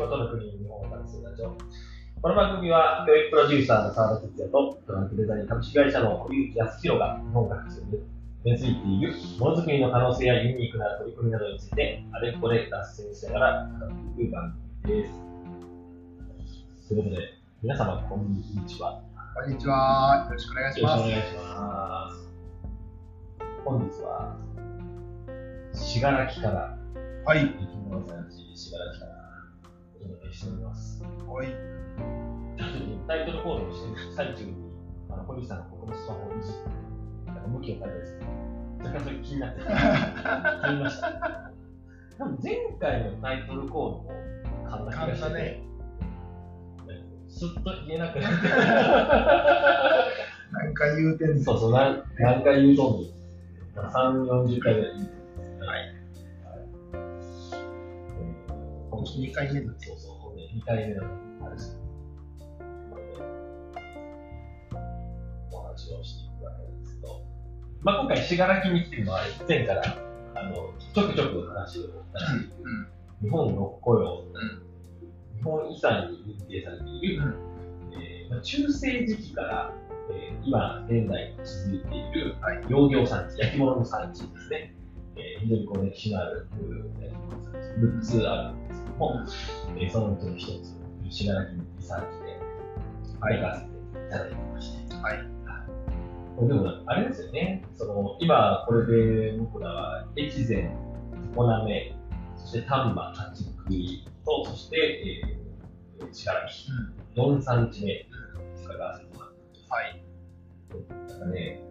事の国日本を旅するラジオ。この番組は、教育プロデューサーの澤田哲也と、トランクデザイン株式会社の堀内康弘が日本各地で根付いているものづくりの可能性やユニークな取り組みなどについて、あれこれ脱線しながら語っていく番組です。ということで、皆様、こんにちは。こんにちは。よろしくお願いします。よろしくお願いします。本日は、信楽から、はい。生き物産地、信楽からお届けしております。はい。タイトルコールをしている最中に、あのさんが僕のスマホをいじって、なんか向きを変えですね。若干それ気になって、買いました。多分前回のタイトルコールも噛んだ気がしねすっと言えなくなって。何回言うてんのそうそう、何何回言うとんの3、40回ぐらい言うてるはい。今期2回目のそうそう、2回目の話。お話をしていくわけですけど、まあ、今回、信楽に来てるのは、以前からあのちょくちょく話を出している、日本の雇用、日本遺産に認定されている、えーまあ中世時期から、えー今、現代に続いている、はい農業産地、焼き物の産地ですね。えー非常にこう歴史のあるうん焼き物産地、6つあるんですけも、えーそのうちの一つ、信楽遺産地で、行かせていただいてまして。はい。これでも、あれですよね、その今、これで僕らは、越前、常滑、そして丹波、立ち食いと、そして、えー、信楽、4産地目、使わせてもらってはい。なんかね、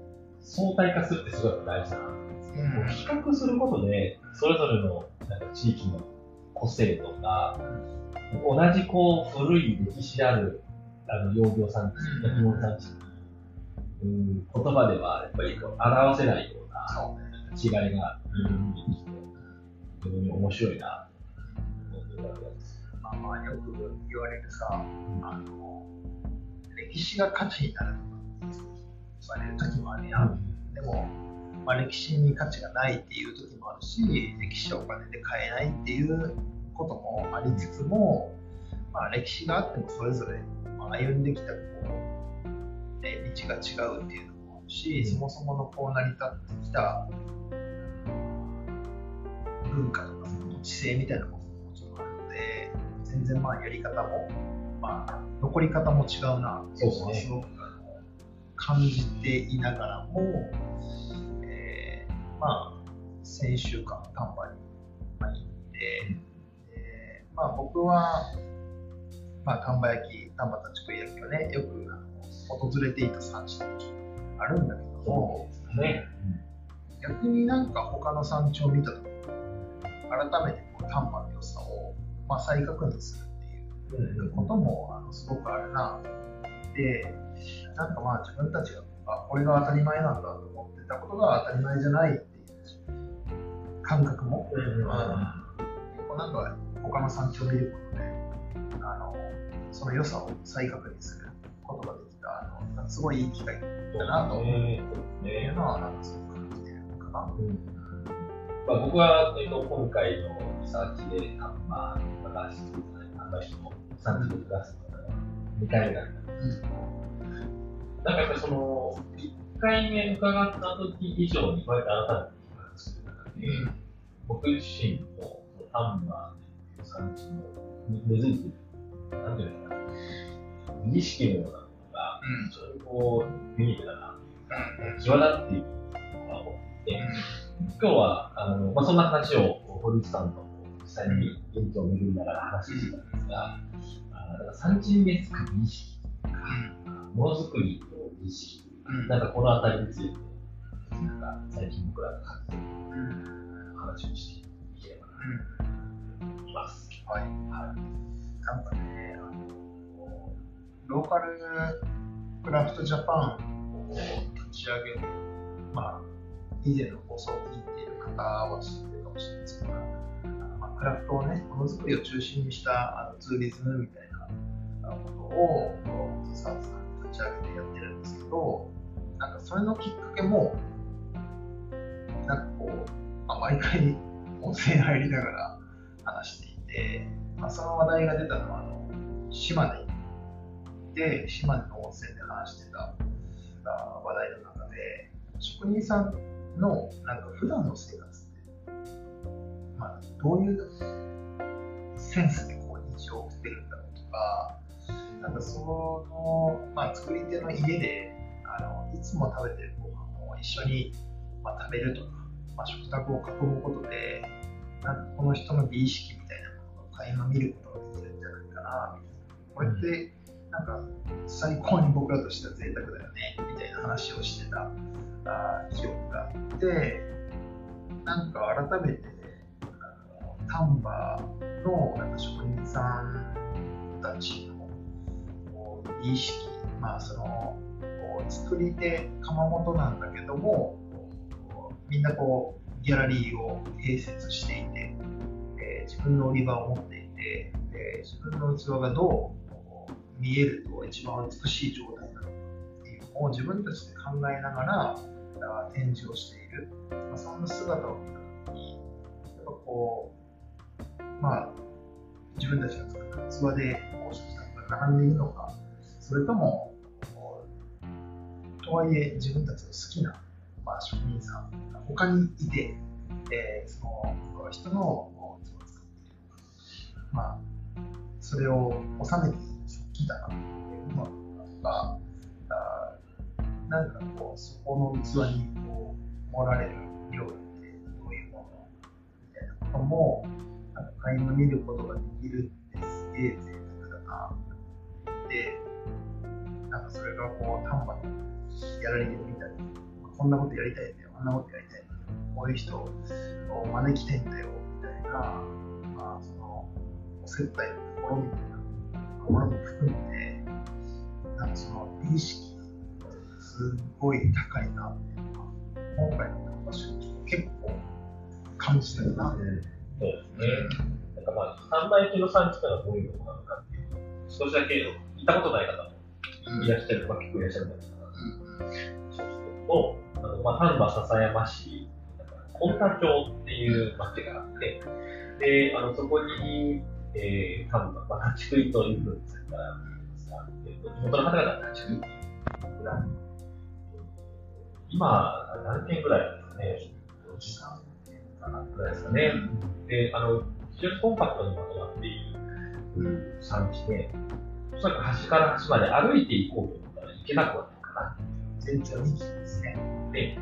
相対化するってすごく大事だなと思うんですけど、うん比較することで、それぞれのなんか地域の個性とか、同じこう古い歴史あるあの養業産地、うん焼き物産地に、うん、言葉ではやっぱりこう表せないような。違いが見えてきて、非常に面白いなと思ってるわけです。まあまあ、よく言われるさ、あの、歴史が価値になるとか、言われる時もあるやん。でも、まあ、歴史に価値がないっていう時もあるし、歴史はお金で買えないっていうこともありつつも、まあ、歴史があってもそれぞれ、まあ、歩んできたこう、ね、道が違うっていうのもあるし、そもそものこう成り立ってきた文化とか土地性みたいなものももちろんあるので、全然まあやり方も、まあ、残り方も違うなっていうのはすごく感じていながらも、えーまあ、先週間、丹波にまあ行って、でまあ、僕は、まあ、丹波焼き、丹波立ち食い焼きはね、よく訪れていた産地あるんだけども、ね。逆になんか他の産地を見たとき改めてこう丹波の良さを、まあ、再確認するっていうこともあのすごくあるな。でなんかまあ自分たちがあこれが当たり前なんだと思ってたことが当たり前じゃないっていう感覚も、うんうんなんか他の産地を見ることであのその良さを再確認することができたあのすごいいい機会だなとねっていうのはなんかすごく感じてるかな。うんまあ、僕は、えっと、今回のリサーチで、まあ、高橋さん、高橋の産地で暮らすのが2回目だったんですけど、うんなんかやっぱりその、1回目伺った時以上に、こうやって改めて話する中で、僕自身の丹波の産地の根付いてなんていうんですか、儀式のようなものが、非常にこう、ユニークだな、際立っているのが思って今日はあの、まあ、そんな話を堀内さんと実際に現地を巡りながら話してたんですが、あなんか産地につく儀式とか、ものづくりの儀式、なんかこの辺りについて、なんか最近僕らが感じている話をしていければない。ます。はい。はい。なんかね、あのローカルクラフトジャパンを立ち上げる、まあ、以前の放送を聞い。てい。る方は知ってるかもしれない。ですけど、まあ、クラフトをね、ものづくりを中心にしたあのツーリズムみたい。なことを、サービスさんに立ち上げてやってるんですけど、なんかそれのきっかけも、なんかこう、まあ、毎回音声入りながら話していて、まあ、その話題が出たのはあの島根で島根の温泉で話してた話題の中で職人さんのなんか普段の生活って、まあ、どういうセンスでこう日常を送ってるんだろうとかなんかその、まあ、作り手の家であのいつも食べてるご飯を一緒に、まあ、食べるとか、まあ、食卓を囲むことでこの人の美意識みたいなものを垣間見ることができるんじゃないかなみたいな。これってなんか最高に僕らとしては贅沢だよねみたいな話をしてたあ記憶があってなんか改めてあの丹波のなんか職人さんたちの美意識まあそのこう作り手窯元なんだけどもみんなこうギャラリーを併設していて、えー自分の売り場を持っていて、えー自分の器がどう見えると一番美しい状態なのかっていうのを自分たちで考えながら展示をしている、まあ、そんな姿を見た時にやっぱこうまあ自分たちが作った器でこう食卓が並んでいるのかそれともとはいえ自分たちの好きな、まあ、職人さんが他にいて、えーその人の器を作っているまあそれを収めている食器だなっていうのがあーなんかこうそこの器にこう盛られる料理ってどういうものみたいなこともなんか垣間見ることができるってすげえ贅沢だなでなんかそれがこう丹波のギャラリーを見たりこんなことやりたいんだよ。あんなことやりたいんだよ。こういう人を招きたいんだよ。みたいな、まあ、そのお接待のところみたいなところも含めてなんかその美意識すごい高いなっていうのは今回の場所結構感じてるな、そうですね。なんかまあ、販売機の産地というのはどういうものなのかっていう、少しだけ行ったことない方もいらっしゃる、まあ、結構いらっしゃるんですが、そうすると、まあ、丹波篠山市、本田町っていう町があって、で、あのそこに、えー、丹波、まあ、立ち食いというふうにされたらますが、地元の方々は立ち食いっていうぐらい、今、何件ぐらいですかね、13件かなぐらいですかね。で、あの、非常にコンパクトにまとまっている産地で、おそらく端から端まで歩いていこうと思ったらいけなくはないかな。全長2期ですねで、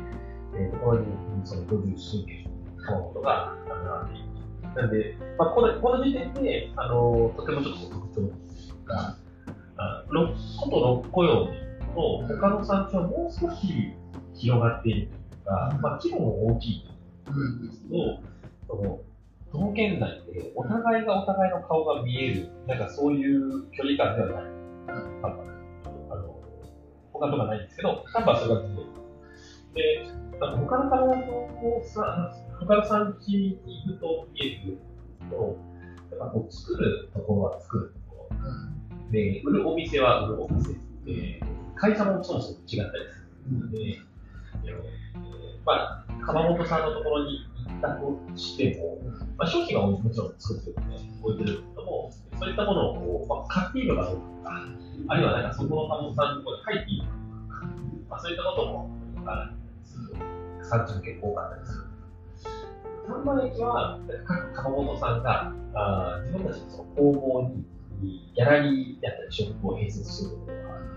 えー、ところにその50数件のことが並んでいる。なんで、まあ、このこの時点で、あのとてもちょっと特徴が、あ6個と6個用と、他の産地はもう少し広がっているというか、まあ、規模も大きいと思うんですけど、そのその県内でお互いがお互いの顔が見える、なんかそういう距離感ではない。うん、あの他とかないんですけど、丹波はそれが。で、あの他の体とこうさ他の産地に行くと見えてくると、やっぱこう作るところは作るところ、うん、で売るお店は売るお店で、会社もそもそも違ったりする。ので、うん、まあ、窯元さんのところに行ったとしても、まあ、商品はもちろん作ってるので、置いてるけども、そういったものをこう、まあ、買っていいのかどうか、あるいはなんかそこの窯元さんのところに入っていいのか、まあ、そういったことも、あ30件多かったりす。3万駅は各窯元さんがあ自分たちの工房にギャラリーだったりショップを併設するこ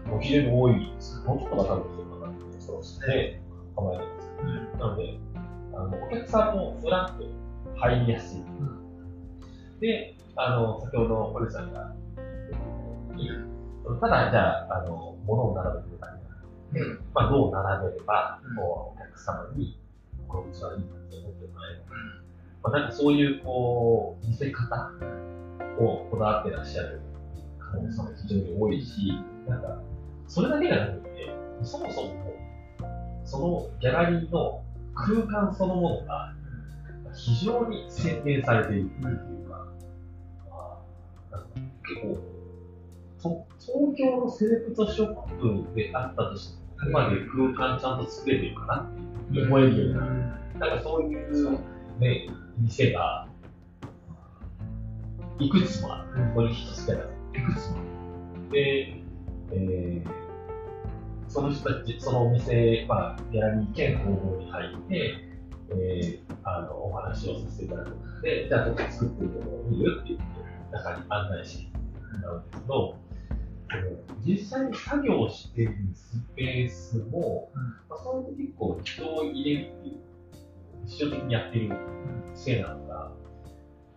とが非常に多いです。もうちょっと中の人かなってですね。構えてます、なのであのお客さんもフラッと入りやすい、うん、であの先ほど堀内さんがただじゃああの物を並べてくだまあ、どう並べれば、こうお客様にこの器はいいなって思ってもらえるのか、まあ、なんかそういうこう見せ方をこだわってらっしゃる可能性も非常に多いし、なんかそれだけじゃなくて、そもそもそのギャラリーの空間そのものが非常に洗練されているというか、まあ、なんか結構東京のセレクトショップであったとしてまで空間ちゃんと作れてるかな。って思えるような、なんかそういう、ね、店がいくつもある。これ一つだけいくつもある。で、えー、その人たち、そのお店、まあ、ギャラリー兼工房に入って、えー、あの、お話をさせていただく。ので、じゃあ、ちょっと作ってるところを見るって言って、中に案内してもらうんですけど、実際に作業してるスペースも、うん、まあ、そういう結構人を入れるっていう、一生的にやってるせいなのが、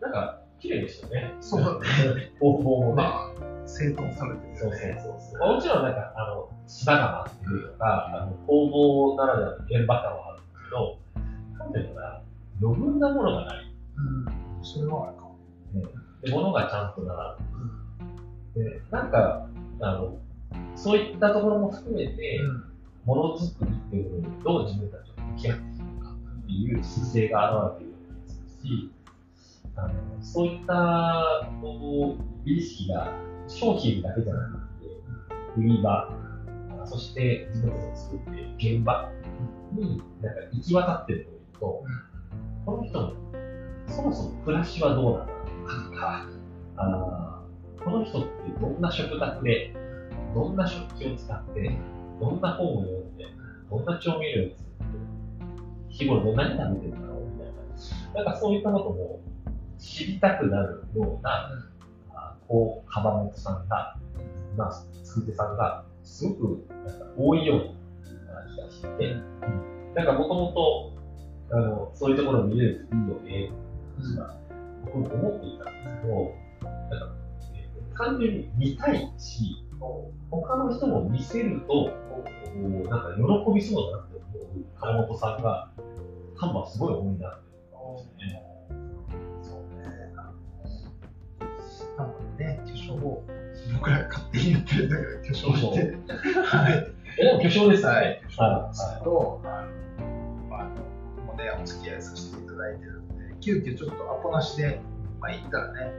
なんか、綺麗ですよね。そうだね。方法もね。まあ、整頓されてるよね。そうそうそう。もちろんなんか、あの、ってるとか、あの工房ならではの現場感はあるんですけど、なんていうのかな、余分なものがない。うん、それはあるかも。ね、で、物がちゃんと並ぶ。うん、で、なんか、あの、そういったところも含めて、ものづくりっていうのにどう自分たちを向き合っていくかっていう姿勢が現れているわけですし、あのそういったこう意識が商品だけじゃなくて、売り場、そして自分たちを作って現場になんか行き渡ってるというと、この人のそもそも暮らしはどうなんだろうとか、この人ってどんな食卓で、どんな食器を使って、どんな本を読んで、どんな調味料を作って、日頃何食べてるんだろうみたいな、なんかそういったことも知りたくなるような、こう、カバモトさんが、まあ、作手さんが、すごくなんか多いような気がして、なんかもともと、あの、そういうところを見れるといいよね、と僕も思っていたんですけど、なんか、単純に見たいし、他の人も見せると、なんか喜びそうだなって思う川本さんが、多分すごい多いなって思うんですね。そうね。なんかね、巨匠を、僕ら勝手に言ってるんだけど、巨匠って。はい。え、巨匠ですね。はい。巨匠ですと、あの、まあ、もうね、お付き合いさせていただいてるんで、急遽ちょっとアポなしで、まあ、行ったらね、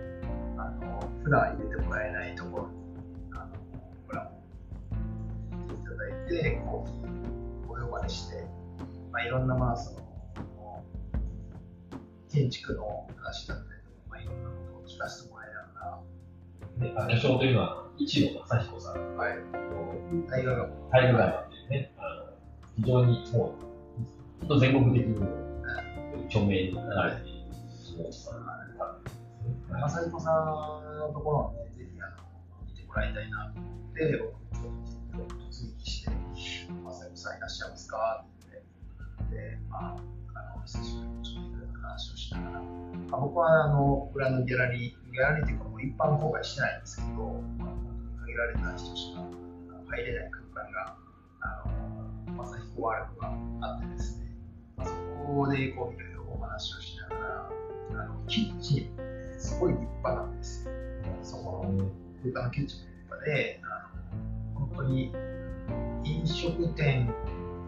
あの、普段入れてもらえないところに、あの、僕らも行っていただいて、コーヒーお呼ばれして、まあ、いろんな、まあ、その、建築の話だったりとか、まあ、いろんなことを聞かせてもらいながら、で、巨匠というのは、一野正彦さん。はい。大河川。大河川っていうね、あの非常にもう、と全国的にも著名になられている人さん正彦さんのところをね、ぜひあの見てもらいたいなと思って、僕も、突撃して、正彦さんいらっしゃいますかって言って、で、まあ、あの久しぶりにちょっといろいろ話をしながら、あ、僕はあの裏のギャラリー、ギャラリーというかもう一般公開してないんですけど、まあ、限られた人しか入れない空間が、あの正彦ワールドがあってですね、まあ、そこでこういろいろお話をしながら、あのキッチン。すごい立派なんです。よ。そこの。空間のキッチンも立派で、あの本当に飲食店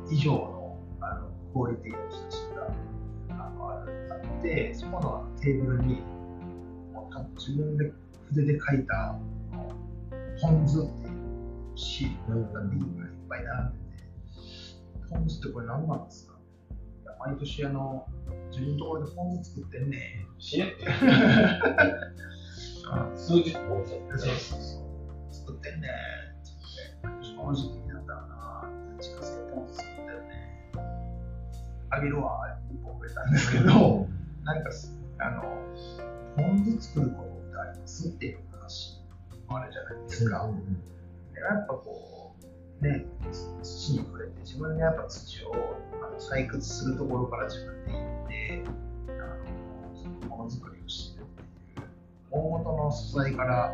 以上のあのクオリティの人たちがあのあって、そこのテーブルにもう自分で筆で書いたポン酢っていうシールがビールがいっぱい並んでて、ポン酢ってこれ何なんですか？毎年あの自分のところでポン酢作ってんねん。死ね って。数日もそうそう作ってんねん。正直になったらな、自家製ポン酢作ってんねん。あげるわ、一本くれたんですけど、なんか、あの、ポン酢作ることってありますっていう話もあるじゃないですか。やっぱこう、ね、土に触れて、自分でやっぱ土をあの採掘するところから自分で行って、ものづくりをしてるっていう大元の素材から、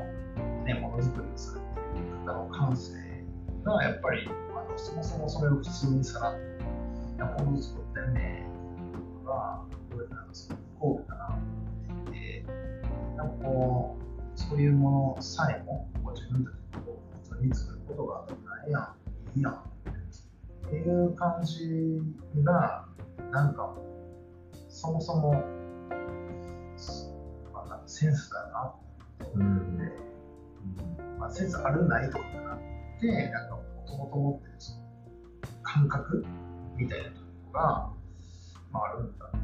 ね、ものづくりをするっていう方の感性がやっぱりあのそもそもそれを普通にさらっとものづくってねっていうのがこれなんかすごく高価だなと思っててなんかこうそういうものさえも自分たちで普通に作ることがないやんいいやん。っていう感じがなんかそもそもセンスだなって思って、うん。まあ、センスあるないとかじゃなくて、なんかもともと持ってるその感覚みたいなところが、まあ、あるんだなっ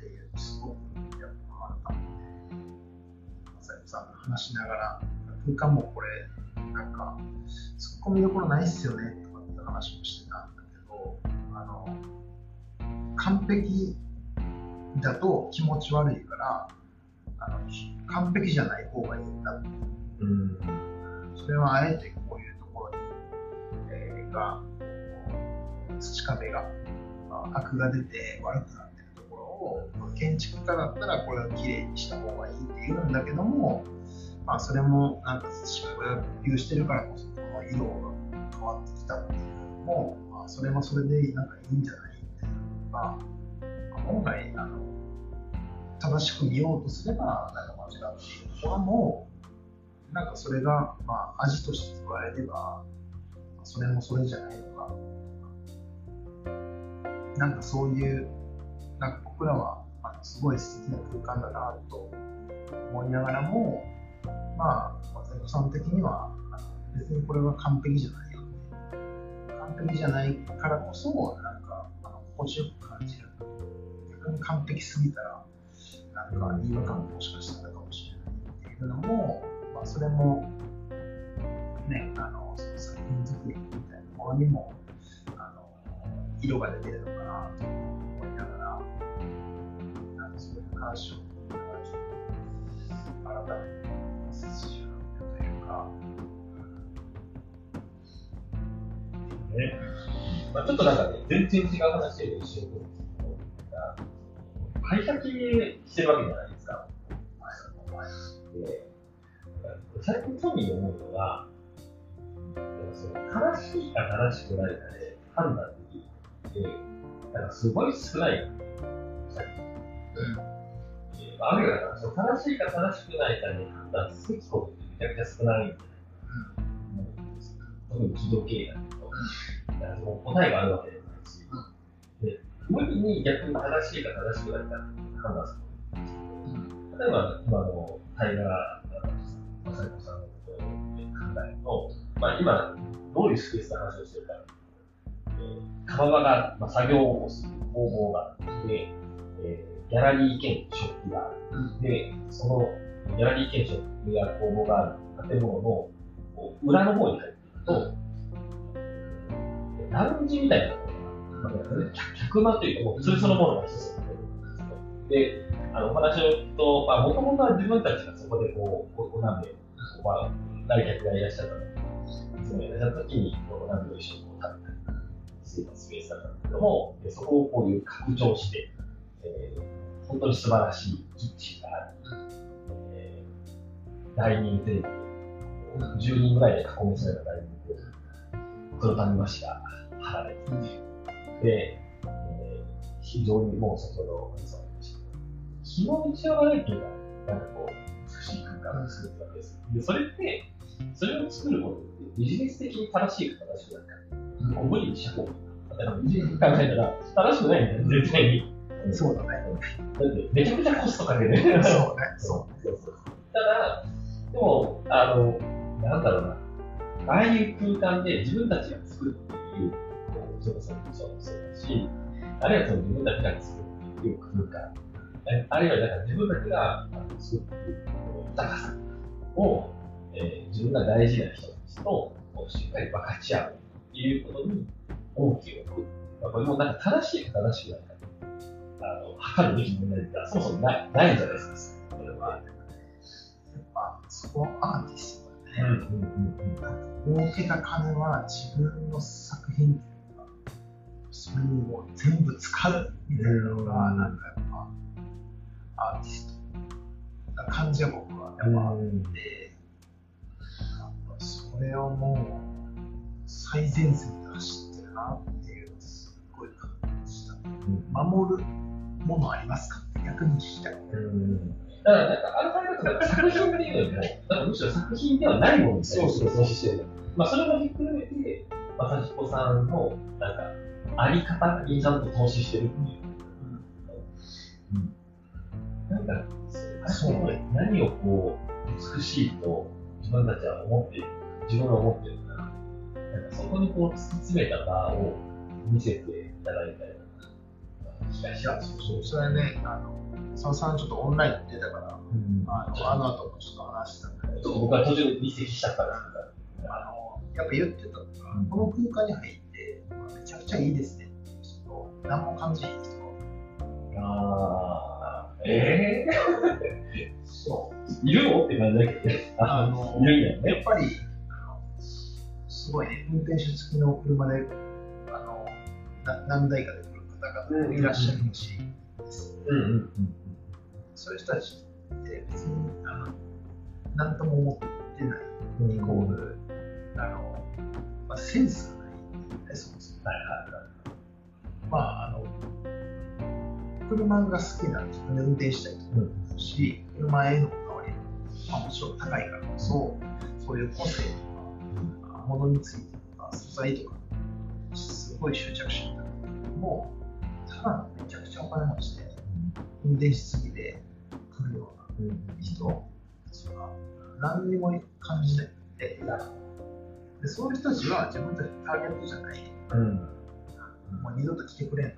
ていう、すごくやっぱあったので、さ話しながら空間もこれなんかツッコミどころないっすよねとかっていう話もしてたんだけどあの完璧だと気持ち悪いからあの完璧じゃない方がいいんだってうん。それはあえてこういうところに、えーが土壁がまあアクが出て悪くなってるところをまあ建築家だったらこれをきれいにした方がいいって言うんだけども、まあ、それもなんか土壁が普及してるからこそこの色が変わってきたっていうのも、まあ、それもそれでなんかいいんじゃないっていうのが、まあ、本来あの正しく見ようとすればなんか間違っているところもなんかそれが、まあ、味として加えれば、まあそれもそれじゃないのか。なんかそういう、なんか僕らは、あのすごい素敵な空間だなと思いながらも、まあ、松本さん的には、別にこれは完璧じゃないよって。完璧じゃないからこそ、なんか、あの心地よく感じる。逆に完璧すぎたら、なんか違和感もしかしたらかもしれないっていうのも、まあ、それも、ね、あのその作品作りみたいなところにもあの色が出てるのかなと思いながら、なんかそういう話を改めてしというか、ね。まあ、ちょっとなんかね、全然違う話で一緒にするんですけど、会社経してるわけじゃないですか。で最近興味に思うのが、その正しいか正しくないかで判断できるって、なんかすごい少ない最近。あるいは正しいか正しくないかに判断すべきことってめちゃくちゃ少ないんじゃないかと思うんですよ。特に企業経営だと。かその答えがあるわけでもないし、で無理に逆に正しいか正しくないかって判断する。例えば、今のタイガー・マサイコさんのことを考えると、まあ、今、どういうスペースで話をしてるか、えー、窯場が、まあ、作業をする工房があって、えーギャラリー兼ショップがある。で、そのギャラリー兼ショップや工房がある建物の裏の方に入っていくと、ラウンジみたいなところが、ね客間というか、もうそれそのものが一つなんですよ。で、あのお話を聞くと、まあ、もともとは自分たちがそこでこう、お鍋、まあ、来客がいらっしゃったので、いつもいらっしゃった時に、この鍋を一緒にこう食べたりしてたスペースだったんだけども、そこをこういう拡張して、えー本当に素晴らしいキッチンがある。えーダイニングテーブル、10人ぐらいで囲みされたダイニングテーブル、黒谷和紙が貼られていて、で、えー非常にもう先ほどお話しされましたけど、日の打ち合わないっていうのは、なんかこう、美しい空間を作るわけです。で、それって、それを作ることってビジネス的に正しいか正しくないか、無理にした方がいい。だからビジネス考えたら、正しくないんだよ、絶対に。そうだね。だって、めちゃくちゃコストかける。そうね。そうそうそう。ただ、でも、あの、なんだろうな、ああいう空間で自分たちが作るっていう、それこそそうそうだし、あるいはその自分たちが作るっていう空間、えあるいはだから自分たちが作るっていうこの豊かさを、えー自分が大事な人たちとしっかり分かち合うっていうことに重きく。まあ、これもなんか正しいか正しくないかあの測るべき問題ってそもそもないないじゃないですか。これは。やっぱ、そこはアーティストだね。うんうんうんうん。儲けた金は自分の作品っていうのがそれにもう全部使うみたいなのがうんなんかやっぱアーティストな感じが僕はやっぱあって、なんかそれをもう最前線で走ってるなっていうのをすごい感じした守るものありますか？逆に聞きたいうんだから、なんか、あの考え方作品っていうよりも、なんかむしろ作品ではないものにそうそう投資してる。まあ、それもひっくるめて、正彦さんの、なんか、あり方にちゃんと投資してるっていう。うん。なんか、そう何をこう、美しいと自分たちは思っている、自分が思っているから、なんかそこにこう突き詰めた場を見せていただいたりような気がします。そうそれはねあのそのさんちょっとオンラインで出たから、うんあのあの後もちょっと話したんだけど、僕は途中で離席しちゃったんですあのやっぱ言ってたのが、この空間に入って、めちゃくちゃいいですねっていう人と、何も感じない人。ああ、ええそういるの？って感じだけどね。あのいるんだよやね。っぱりあの、すごいね、運転手付きの車であのな何台かで方々もいらっしゃるし、うんうん。そういう人たちって別にあの何とも思ってない。うんイコール、あの、まあ、センスがないんだよね、そもそも。はいはいはい。まあ、あの、車が好きな自分で運転したいと思うし、車へのこだわりまあ、もちろん高いからこそ、そういう個性とか、ものについてとか、素材とか、すごい執着心だけども、めちゃくちゃお金持ちで、運転しすぎで来るような人たちは、何にも感じないで、でそういう人たちは自分たちのターゲットじゃない。うん。もう二度と来てくれん。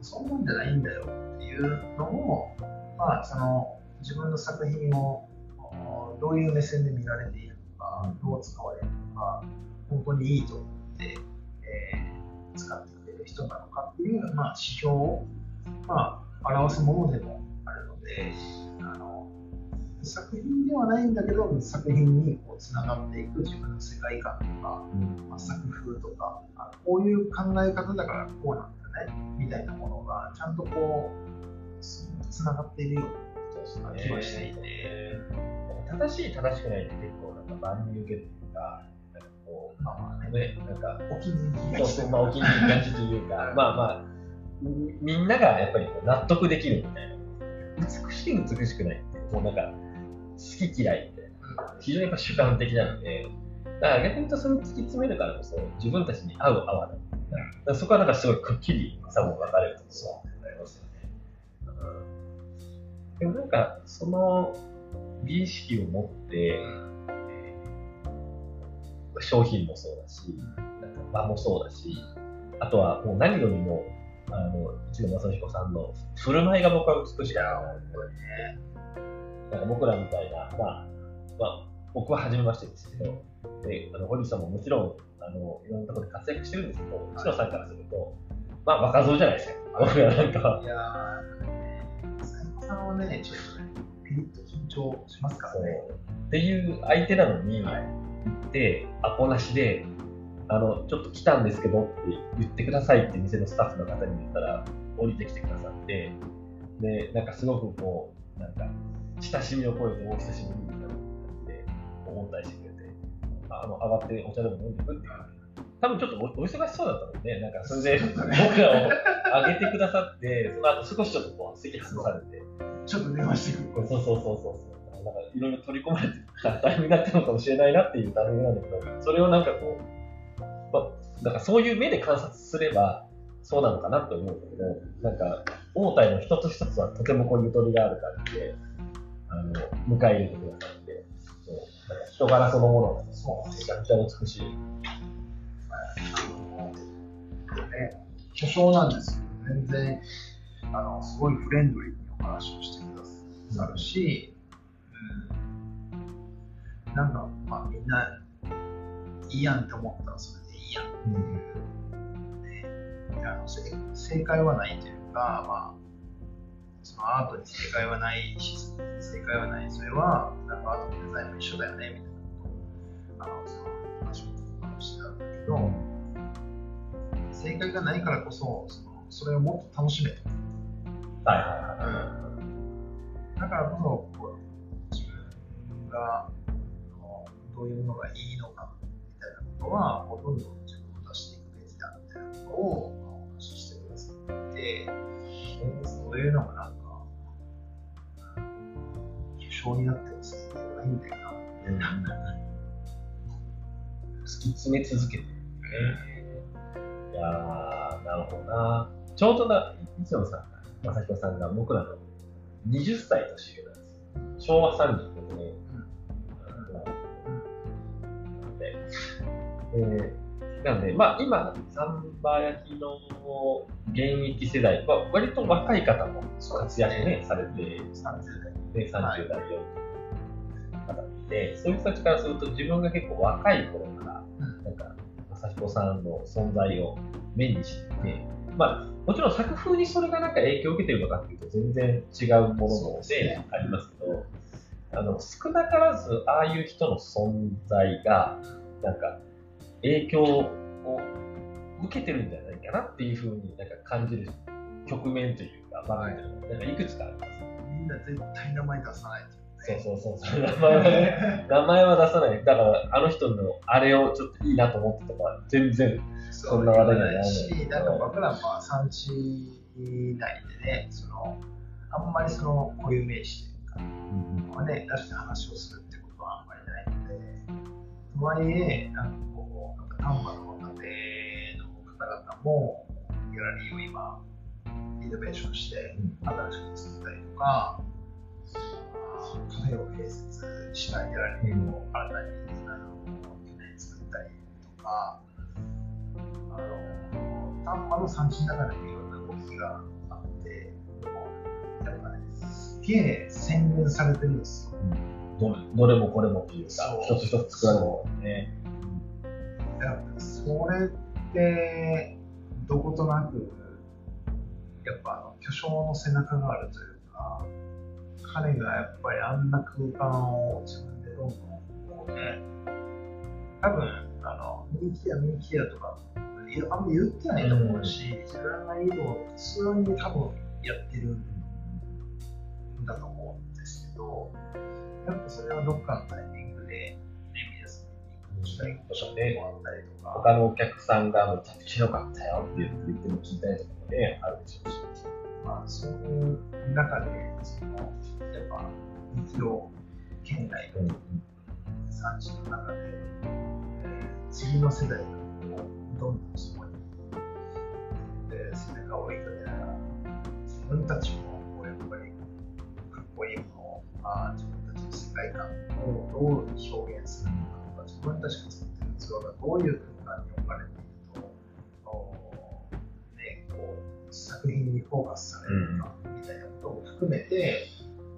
そんなんじゃないんだよっていうのも、まあ、その自分の作品をおどういう目線で見られているのか、どう使われるのか、本当にいいと思って、えー使ってる人なのかっていう、まあ、指標を、まあ、表すものでもあるので、あの作品ではないんだけど、作品にこうつながっていく自分の世界観とか、まあ、作風とかあこういう考え方だからこうなんだねみたいなものがちゃんとこうつつながっているような気がしていて、正しい正しくないって結構なんか万人受けってかこまあまあう、ね、ね、なんか、お気に入りがそうそう、まあ、お気に入りがちというか、まあまあ、みみんながやっぱりこう納得できるみたいな。美しい、美しくないって、もうなんか、好き嫌いみたいな。非常にやっぱ主観的なので、だから逆に言うとそれを突き詰めるからこそ、自分たちに合う合わない。だそこはなんかすごいくっきり差も分かれるところがありますよね。うん、でもなんか、その美意識を持って、えー商品もそうだし、なんか場もそうだし、あとはもう何よりも、あの、一野正彦さんの振る舞いが僕は美しいな。本当にね。なんか僕らみたいな、まあ、まあ、僕は初めましてですけど、で、あの、堀内さんももちろん、あの、いろんなところで活躍してるんですけど、一野さんからすると、まあ、若造じゃないですか。僕らなんかは。いやー、斉藤さんはね、ちょっとね、ピリッと緊張しますからね。っていう相手なのに、行って、アポなしで、あの、ちょっと来たんですけどって言ってくださいって店のスタッフの方に言ったら、降りてきてくださって、で、なんかすごくこう、なんか、親しみの声でお久しぶりみたいな感じで、応対してくれて、あの、上がってお茶でも飲んでくっていう。多分ちょっとおお忙しそうだったもんね。なんか、それで僕らを上げてくださって、その後少しちょっとこう、席外されて、ちょっと電話してくる。そうそうそうそう。なんかいろいろ取り込まれてたタイミングだったのかもしれないなっていうタイミングなんだけど、それをなんかこう、まあ、なんかそういう目で観察すれば、そうなのかなって思うんだけど、なんか、応対の一つ一つはとてもこうゆとりがある感じで、あの、迎え入れてくださって、そうなんか人柄そのものが、そうめちゃくちゃ美しい。ね、巨匠なんですけど、全然、あの、すごいフレンドリーにお話をしてくださるし、なんか、まあみんな、いいやんって思ったらそれでいいやん。っていう、ね、あのせ正解はないというか、まあ、そのアートに正解はないし、正解はない、それは、なんかアートのデザインも一緒だよね、みたいなことを、あの、その話をしてたんだけど、正解がないからこそ、そのそれをもっと楽しめと。はいはいはい。だからこそ、こう自分がういうのがいいのかみたいなことは、ほとんど自分を出していくべきだみたいなことをまあお話ししてくださって、でそういうのがなんか、巨匠になってるするんじゃないんだよな。突き詰め続けてるね。いやー、なるほどな。ちょうどな、いつのさん、正彦さんが僕らの20歳年上なんですよ。昭和36年。えーなんで、まあ、今、サンバ焼きの現役世代は、割と若い方も活躍ね、されて、30代、ね、30代、40代方で、そういう人たちからすると、自分が結構若い頃から、なんか、朝彦さんの存在を目にしてて、まあ、もちろん作風にそれがなんか影響を受けてるのかっていうと、全然違うものでありますけど、あの少なからずああいう人の存在がなんか影響を受けてるんじゃないかなっていうふうになんか感じる局面というか場面というかなんかいくつかあります。みんな絶対名前出さないそうそうそうそう。名前はね名前は出さない。だからあの人のあれをちょっといいなと思ってたから全然そんな話題にはならないしなんか僕らは産地内でねそのあんまりその固有名詞まあね、出して話をするってことはあんまりないので、とはいえ、なんか丹波の若手の方々も、ギャラリーを今、イノベーションして、新しく作ったりとか、カフェを併設したギャラリーを新たに去年作ったりとか、あの丹波の産地の中でもいろんな動きがあって、やっぱね、げえ宣伝されてるんですよ。どれもこれもっていうか、一つ一つ作られるもんね。それって、どことなく、やっぱあの巨匠の背中があるというか、彼がやっぱりあんな空間を自分でどんどんこうね、多分、あの、人気や人気やとか、あんま言ってないと思うし、うん、自分がいいのを普通に多分やってるんだと思うんですけど、やっぱそれはどっかのタイミング、したいこともあったりとか、他のお客さんがめちゃくちゃ良かったよって言っても聞いたりとかもね、あるでしょうし。まあ、そういう中で、そのやっぱ、日常県内の産地の中で、え、次の世代がどんどんそこに、えー、背中を追いかけながら、自分たちもこいいものを、まあ、自分たちの世界観をどう表現するのか、自分たちが作ってる器がどういう空間に置かれていると、ね、こう作品にフォーカスされるのかみたいなことも含めて、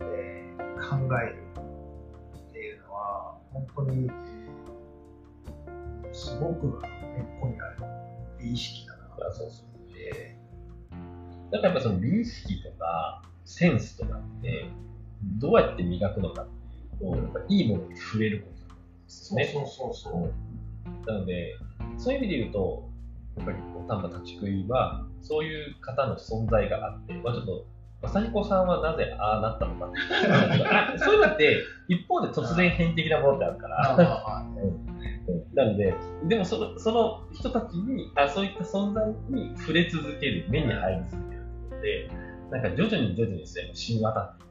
えー、考えるっていうのは、本当にすごく根っこにある美意識だなと思って。なんかやっぱその美意識とかセンスとかって、どうやって磨くのかっていうと、やっぱいいものに触れることですね。そうそうそう。なので、そういう意味で言うと、やっぱり丹波立ち食いは、そういう方の存在があって、まあ、ちょっと、朝彦さんはなぜああなったのかそういうのって、一方で突然変的なものってあるから。なので、でもそのその人たちにあ、そういった存在に触れ続ける、目に入り続けるので、なんか徐々に徐々にですね、染み渡って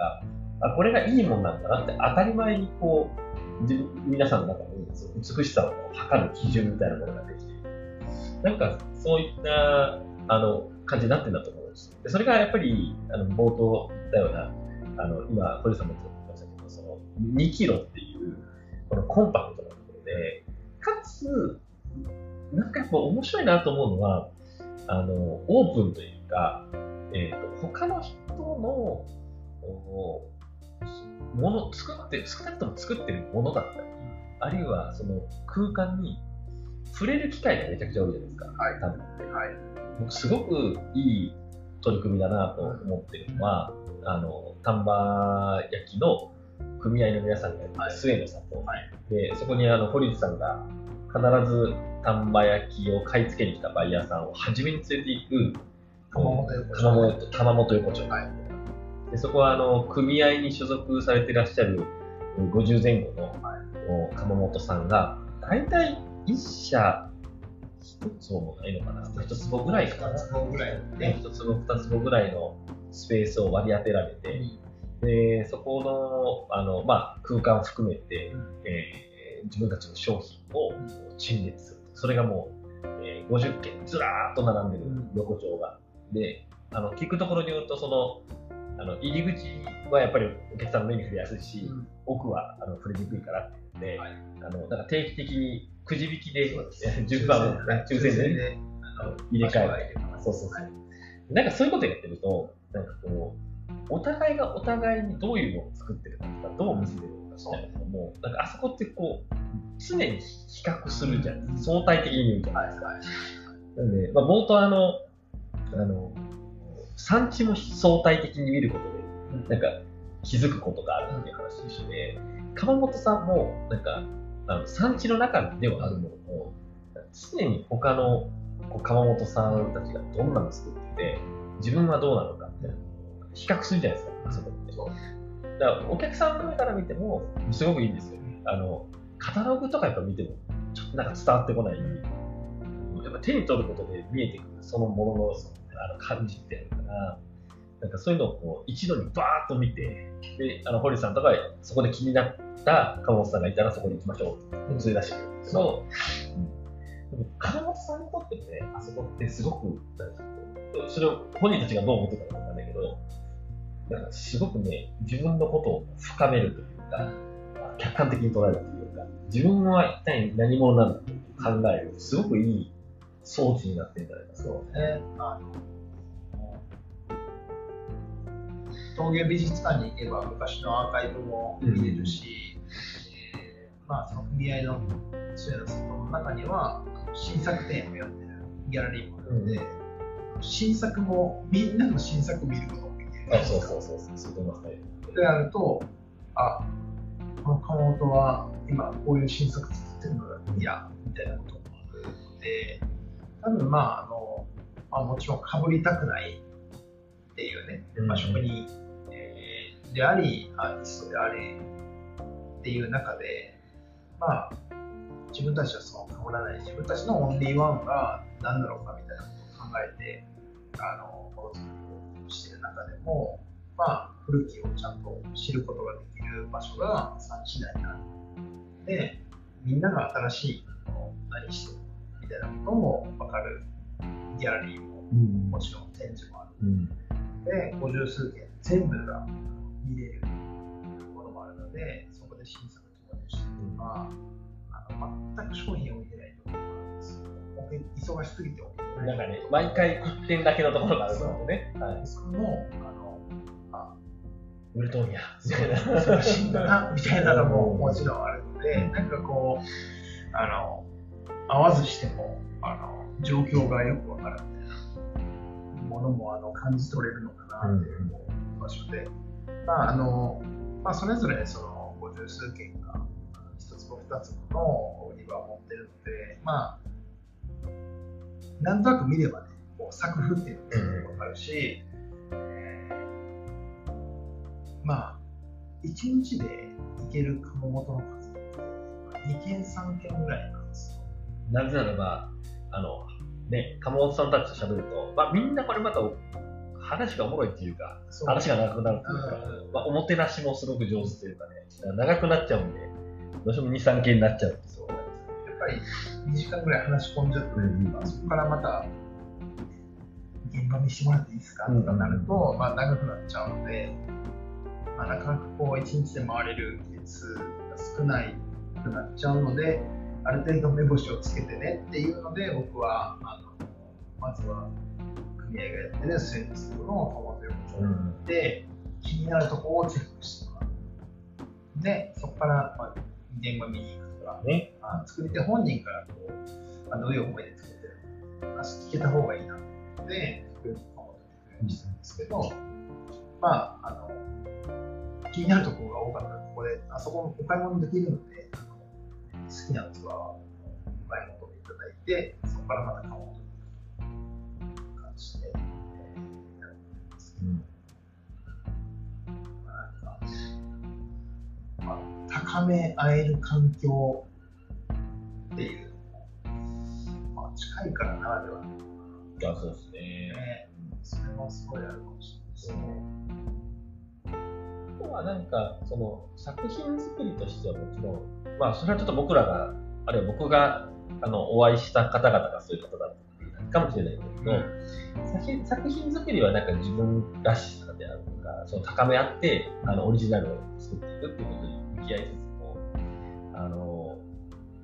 か、あこれがいいもんなんだなって当たり前にこう、皆さんの中に美しさを測る基準みたいなものができて、なんかそういったあの感じになってるんだと思うんです。でそれがやっぱりあの冒頭言ったような、あの今、小路さんも言ってましたけど、その2キロっていうこのコンパクトなところで、かつ、なんかやっぱ面白いなと思うのは、あのオープンというか、えーと他の人のもの作って少なくとも作ってるものだったりあるいはその空間に触れる機会がめちゃくちゃ多いじゃないですか、はい、多分はい、僕すごくいい取り組みだなと思ってるのは、うん、あの丹波焼きの組合の皆さんがやって末の里、はい、でそこにあの堀内さんが必ず丹波焼きを買い付けに来たバイヤーさんを初めに連れて行く鎌本横丁、はい、でそこはあの組合に所属されていらっしゃる50前後の鎌本さんが、大体1社1坪もないのかな、1坪。ぐらいかな、1坪ぐらい、ね、1坪、2坪ぐらいのスペースを割り当てられて、うん、でそこのあの、まあ、空間を含めて、うん、えー、自分たちの商品を陳列する、それがもう、えー、50件ずらーっと並んでる横丁が。であの聞くところによるとそのあの入り口はやっぱりお客さんの目に触れやすいし、うん。奥はあの触れにくいからって。言って、はい。あのだから定期的にくじ引きで順番をね抽選で。ね入れ替えて。そうそうそう。なんかそういうことやってると、なんかこう、お互いがお互いにどういうのを作ってるかとか、どう見せてるのかみたいなのも、なんかあそこってこう、常に比較するじゃん。相対的に言うじゃないですか。なんで、まあ、冒頭あの、あの、産地も相対的に見ることで、なんか気づくことがあるっていう話と一緒で、鎌本さんも、なんか、あの産地の中ではあるものの、常に他のこう鎌本さんたちがどんなの作ってて、自分はどうなのかって、比較するじゃないですか、あそこって。だからお客さんの目から見ても、すごくいいんですよ。あの、カタログとかやっぱ見ても、ちょっとなんか伝わってこない。やっぱ手に取ることで見えてくる、そのもののあの感じってあるから、なんかそういうのをこう一度にバーッと見て、で、あの、堀さんとかそこで気になった鎌本さんがいたらそこに行きましょう。って連れ出してく。るんですけど、う。んでも鎌本さんにとってもね、あそこってすごく、それを本人たちがどう思ってたのかわかんないけど、なんかすごくね、自分のことを深めるというか、客観的に捉えるというか、自分は一体何者なんだと考える、すごくいい装置になってるんじゃないですか。ね、あの陶芸美術館に行けば昔のアーカイブも見れるし、えーまあ、その組合のそういうの中には新作展をやってるギャラリーもあるので、新作もみんなの新作見ることもできるあ、そうそうそうそう、そうますね。であるとあこの窯元は今こういう新作作ってるのだいやみたいなこともあるので多分まああの、まあ、もちろんかぶりたくないっていうね、まあ、職人、えーでありアーティストでありっていう中でまあ自分たちはそのかぶらない自分たちのオンリーワンが何だろうかみたいなことを考えてあのものづくりをしている中でもまあ、古きをちゃんと知ることができる場所が産地内にある。で、みんなが新しいものを何してたいなことも分かるギャラリーもうんもちろん展示もあうん。る。で、五十数件全部が見れるものもあるので、そこで新作投入したりとか、あの全く商品を見てないところがあるんですよ。忙しすぎてなんかね、毎回一点だけのところがあるのでね。はい。それも、あの、あウルトンや。忙しいんだなみたいなのももちろんあるので、なんかこう、あの、会わずしても、あの、状況がよくわかるみたいなものもあの感じ取れるのかなっていう場所で、まあ、あの、まあ、それぞれその五十数件が一つも二つもの売り場を持ってるので、まあ、なんとなく見ればね、こう作風っていうのがわかるし、えーまあ、1日で行ける窯元の数って2件、3件ぐらいなんですよ。なぜならば、あの、ね、鎌本さんたちと喋ると、まあ、みんなこれまた話がおもろいっていうか、話が長くなるっていうか、うまあ、おもてなしもすごく上手というかね、長くなっちゃうんで、どうしても2、3件になっちゃうってそうなんです。やっぱり2時間ぐらい話し込んじゃって、そこからまた現場見してもらっていいですか？とかなると、まあ、長くなっちゃうので、まあ、なかなかこう1日で回れる件数が少ないくなっちゃうので、ある程度目星をつけてねっていうので、僕はあのまずは組合がやってるスエンスのトマト横丁に行って、気になるところをチェックしてもらう。で、そこから、まあ、現場見に行くとか、ね。あ作り手本人からこうあどういう思いで作ってるのか聞けた方がいいなので、作るのをしたんですけど、まあ、あの気になるところが多かったら、ここで、あそこお買い物できるので、好きな器はお買い物でいただいて、そこからまた買おうという感じで、えーやってますけどうんまあまあ、高め合える環境っていうのも、まあ、近いからならではのいや、そうですね。ね、それもすごいあるかもしれないですね。とはなんか、その作品作りとしてはもちろん、まあ、それはちょっと僕らが、あるいは僕があのお会いした方々がそういう方だったかもしれないんだけど、作品作品作りはなんか自分らしさであると、かその高め合ってあのオリジナルを作っていくっていうことに向き合いつつもあの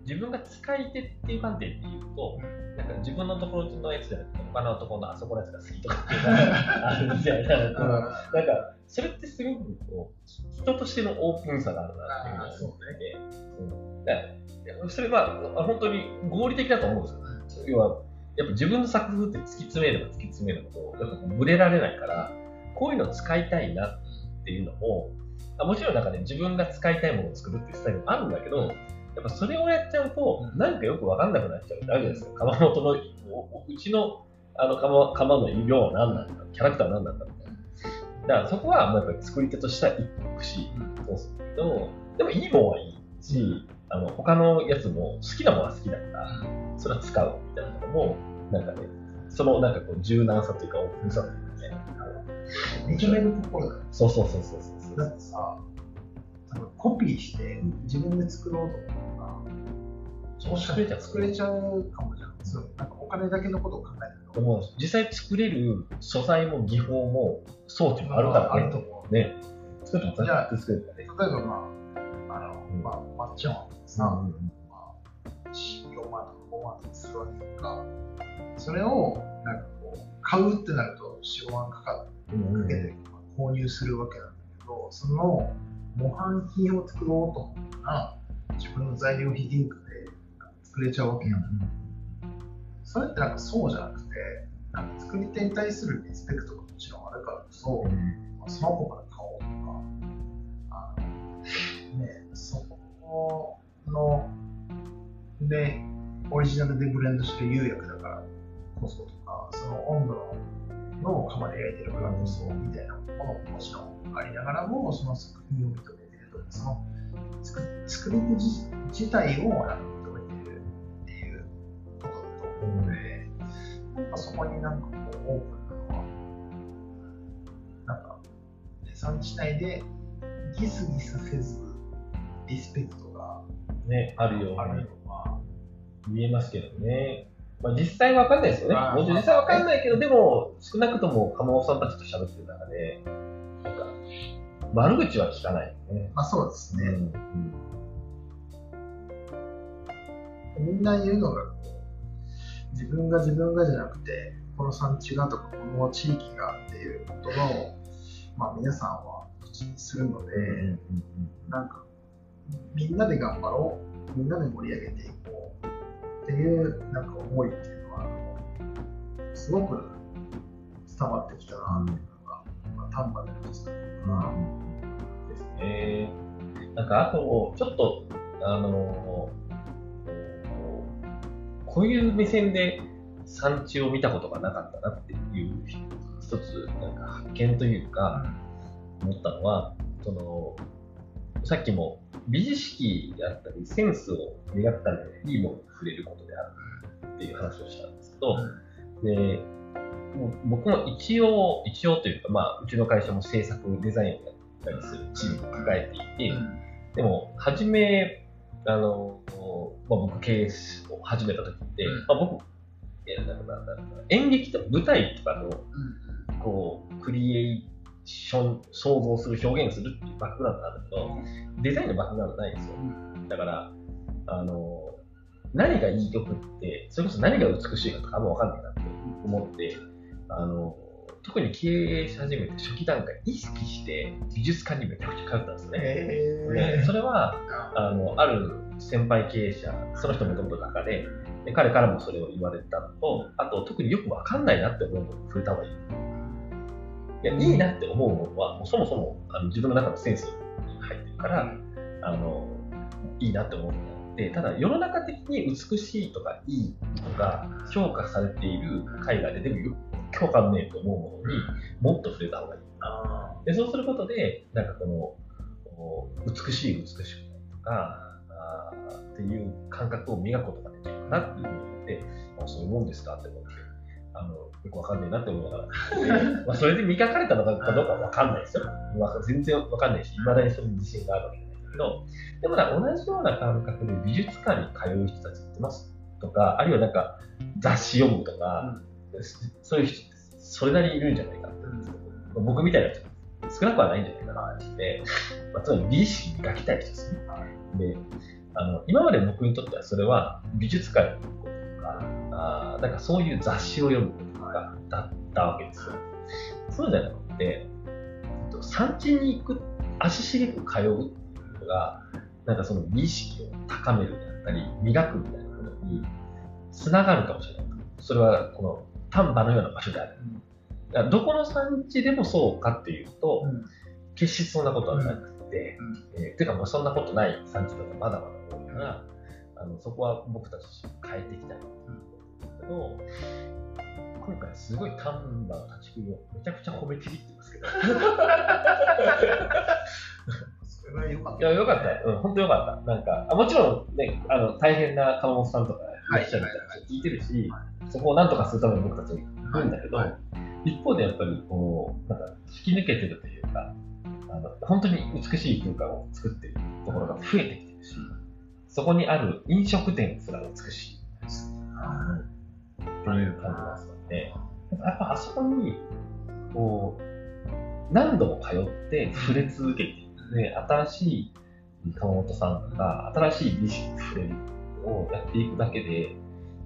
自分が使い手っていう観点で言うと、なんか自分のところのやつじゃなくて他のところのあそこのやつが好きとかっていうのが あるみたいな、なんかそれってすごくこう人としてのオープンさがあるなっていうのを思ってて、うん。でそれは本当に合理的だと思うんですよ。要はやっぱ自分の作風って突き詰めれば突き詰めるほど、やっぱブレられないから、こういうの使いたいなっていうのも、もちろんなんかね、自分が使いたいものを作るっていうスタイルもあるんだけど、やっぱそれをやっちゃうと、なんかよくわかんなくなっちゃうってあるじゃないですか。窯元の、うちのあの窯窯の色は何なんだ、キャラクターは何なんだみたいな。だからそこはもうやっぱり作り手としては一歩行くし、そうするけど、でもいいもんはいいし、あの他のやつも好きなものは好きだから、それは使うみたいなのも、なんかね、そのなんかこう柔軟さというか、オープンさというかね、認めるところだよね。そうそうそうそうそう。だってさ、コピーして自分で作ろうと思ったら、そう作れちゃう。作れちゃうかもじゃん。そうなんかお金だけのことを考えると。でも実際作れる素材も技法も装置もあるからね。あると思う。ね。作るとじゃあ、作る例えばまあ、あの、うん、まあ、まっちゃんはさ、うん、まあ、4万とか5万とかするわけか、それをなんかこう買うってなると4、5万かかかけて購入するわけなんだけど、その模範品を作ろうと思ったら、自分の材料費リンクで作れちゃうわけやん。それってなんかそうじゃなくて、なんか作り手に対するリスペクトがもちろんあるからこそ、うん、まあ、その子から買おうとか、あのね、そこの、で、オリジナルでブレンドして釉薬だからこそとか、その温度の釜で焼いてるからこそみたいなものももちろんありながらも、その作品を認めてると、その作作り手自体を認めてるっていうことだと思うので、なんかそこになんかこうオープンなのは、なんか、産地内でギスギスせず、リスペクトが、ね、あるように見えますけどね。まあ、実際わかんないですよね。もちろん実際わかんないけど、でも、少なくとも鴨尾さんたちと喋ってる中で、なんか、悪口は聞かないよね。まあそうですね。うん、うん、みんな言うのが自分が自分がじゃなくて、この産地がとか、この地域がっていうことの、まあ皆さんは口にするので、うんうんうん、なんか、みんなで頑張ろう、みんなで盛り上げていこうっていうなんか思いっていうのはすごく伝わってきたなっていうのが、まあ、丹波で感じたかな、ですね。なんかあとちょっとあのこういう目線で産地を見たことがなかったなっていう一つなんか発見というか思ったのはそのさっきも美意識であったり、センスを磨くためにいいものに触れることであるっていう話をしたんですけど、で僕も一応、一応というか、まあ、うちの会社も制作、デザインをやったりするチームを抱えていて、でも、初め、あの、まあ、僕経営を始めた時って、まあ、僕、演劇とか舞台とかの、こう、クリエイ想像する、表現するっていうバックグラウンドなんだけど、デザインのバックグラウンドないんですよ。だから、あの、何がいい曲って、それこそ何が美しいかとかあんま分かんないなって思って、あの、特に経営し始めて初期段階意識して美術館にめちゃくちゃ通ったんですね。でそれはあのある先輩経営者、その人もともと画家でで、彼からもそれを言われたのと、あと特によく分かんないなって思うのを触れた方がいい。いや、いいなって思うものは、もうそもそもあの自分の中のセンスに入ってるから、あの、いいなって思うので、ただ世の中的に美しいとかいいとか評価されている海外ででもよ共感ねえと思うものにもっと触れた方がいい。でそうすることで、なんかこの、美しい美しくないとか、あっていう感覚を磨くことができるかなっていうふうに言って、そういうもんですかって思って、あの、よくわかんないなって思いながら。まあそれで磨かれたのかどうかわかんないですよ。全然わかんないし、いまだにそれに自信があるわけじゃないけど、でも同じような感覚で美術館に通う人たちってますとか、あるいはなんか雑誌読むとか、うん、そういう人ってそれなりにいるんじゃないかって、うん、僕みたいな人少なくはないんじゃないかなって、まあ、つまり美意識磨きたい人ですね。であの今まで僕にとってはそれは美術館にかあーなんかそういう雑誌を読むこととかだったわけですよ。そうじゃなくて、えっと産地に行く足しげく通うっていうのがなんかその美意識を高めるであったり磨くみたいなことにつながるかもしれない。それはこの丹波のような場所である。だからどこの産地でもそうかっていうと、うん決してそんなことはなくて、うんえーていうかもうそんなことない産地とかまだまだ多いから、あのそこは僕たち変えていきたいけど、今回すごい丹波の立ち食いをめちゃくちゃ褒めちぎってますけど、それぐらい良かっいや、よかった。うん、本当よかった。なんか、あもちろんね、あの、大変な鎌本さんとかい。らっしゃるみたい。な話聞いてるし、そこをなんとかするために僕たちは行くんだけど、はい。一方でやっぱりこう、なんか、引き抜けてるというか、あの本当に美しい空間を作ってるところが増えてきてるし、そこにある飲食店すら美しい。という感じなんですよね。やっぱあそこに、こう、何度も通って触れ続けていく。で、新しい川本さんとか、新しい美意識に触れるをやっていくだけで、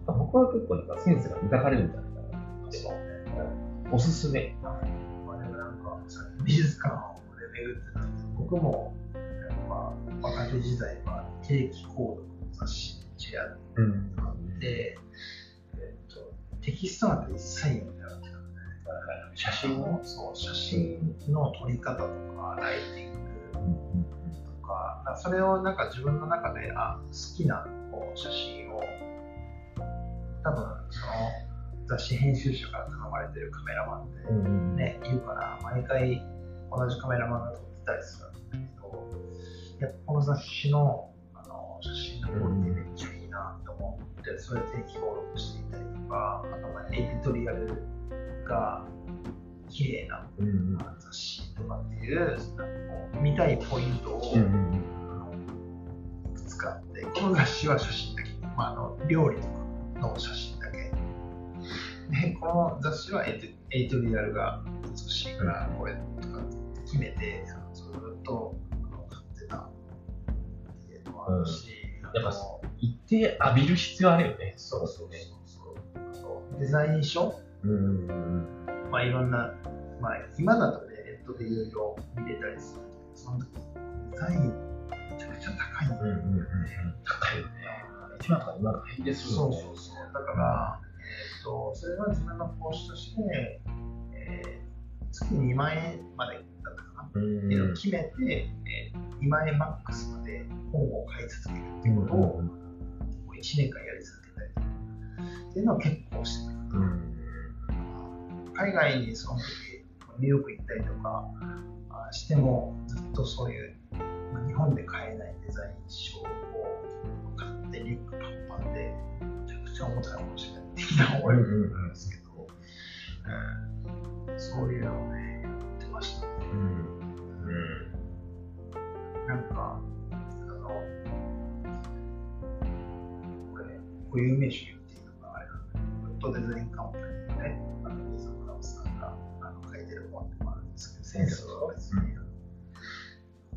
僕は結構なんかセンスが磨かれるんじゃないかなと思って。おすすめ。まあでもなんか、さ美術館を巡ってたんで僕も、やっぱ、若手時代は定期購読の雑誌にチェアうん。があって、えっと、テキストなんて一切読んでなかったので、写真を。そう、写真の撮り方とか、ライティングとか、かそれをなんか自分の中で、あ、好きなこう写真を、多分その雑誌編集者から頼まれてるカメラマンって、うん。ね、いるから、毎回同じカメラマンが撮ってたりするんだけど、やっぱこの雑誌のあの写真のクオリティめっちゃいいなと思って、それで定期登録していたりとか、あとまあエディトリアルが綺麗なうん。雑誌とかっていう、なんかこう見たいポイントを、うん。あのいくつかあって、この雑誌は写真だけ、まあ、あの料理とかの写真だけ。で、この雑誌はエイトエイトリアルが美しいから、これとかって決めて、っていうし、やっぱ一定浴びる必要あるよね。そうそうそうデザイン書、うん。まあ、いろんな、まあ、今だとね、ネットでいろいろ見れたりするその時デザインめちゃくちゃ高いんだよね。高いよね。一万とか今の平気でするそうよね。そうそう。だから、えー、とそれは自分の投資として、えー月2万円までだったか。っていうのを決めて、えー2万円マックスまで本を買い続けるっていうことを、もう1年間やり続けたりとかっていうのは結構してた。うん。海外にその時、ニューヨーク行ったりとかあしても、ずっとそういう、まあ日本で買えないデザイン書を買ってリュックパンパンで、めちゃくちゃ重たいかもしれない的な思いがあるんですけど、うんそういうのをね、固有名詞言っていいのか、あれなん。だけど、ウッドデザインカンパニーのね、あの、水野直さん。があの書いてる本でもあるん。ですけど、センスは別に、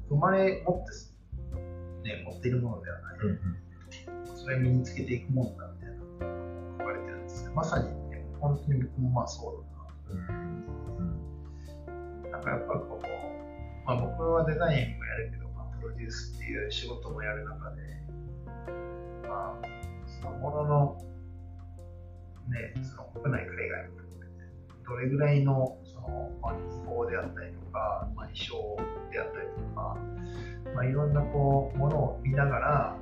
生まれ持って、ね、持っているものではない。うん。うん。それ身につけていくものだみたいなのが書かれてるん。ですよ。まさに、ね、本当に僕もまあそうだな。うん。なん。かやっぱこう、まあ、僕はデザインもやるけど、まあ、プロデュースっていう仕事もやる中で、まあ、そのものの、ね、その国内、海外、どれぐらいの、その、まあ、であったりとか、まあ、衣装であったりとか、まあ、いろんなこう、ものを見ながら、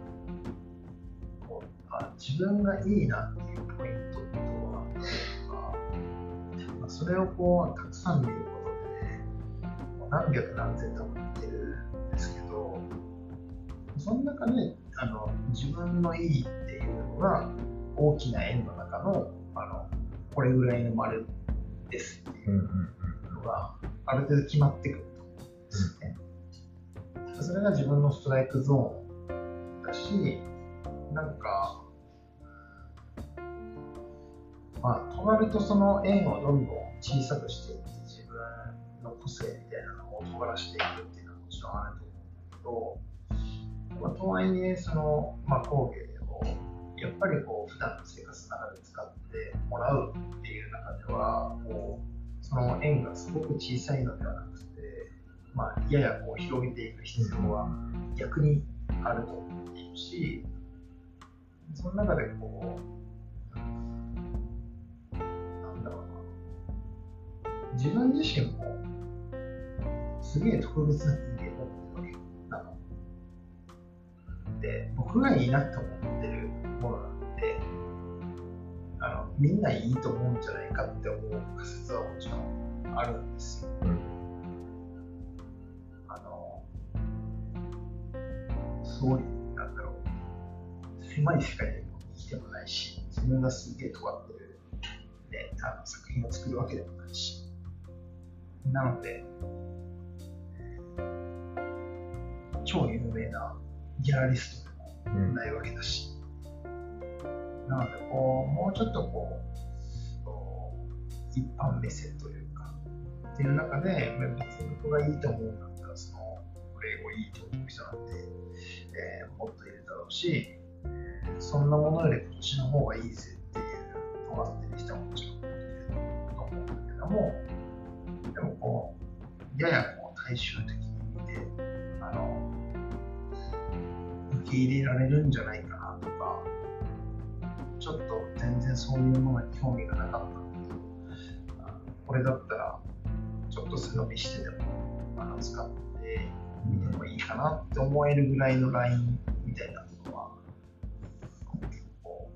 こうあ自分がいいなっていうポイントってどうなんだろうとか、まあ、それをこう、たくさん見ることでね、もう何百何千とも言ってるんですけど、その中であの自分のいいっいうのが大きな円の中のあのこれぐらいの丸です。っていうのがある程度決まってくると。思うん。ですよね。それが自分のストライクゾーンだし、なんか、まあ、となるとその円をどんどん小さくしていって自分の個性みたいなのをらせていくっていうのはもちろんあると思うんだけど、まあ、とはいえその、まあ、工芸をやっぱりこう普段の生活の中で使ってもらうっていう中ではこうその円がすごく小さいのではなくて、まあ、ややこう広げていく必要は逆にあると思っているしその中でこうなんだろうな自分自身もすげえ特別な人間だってるわけなの。で僕がいいなと思ってるみんないいと思うんじゃないかって思う仮説はもちろんあるんですよ。あのそういうなんだろう狭い世界でも生きてもないし自分がすげえ尖ってる、ね、あの作品を作るわけでもないしなので超有名なギャラリストでもないわけだし、なのでこうもうちょっとこう一般目線というかっていう中で別に僕がいいと思うんだったらそのこれをいいと思う人なんて、えーもっといるだろうしそんなものより今年の方がいいぜっていう尖ってる人ももちろんいると思うんだけどもでもこうややこう大衆的に見てあの受け入れられるんじゃないかなとかちょっと全然そういうものに興味がなかったんだけどあこれだったらちょっと背伸びしてでもあの使ってみてもいいかなって思えるぐらいのラインみたいなものは結構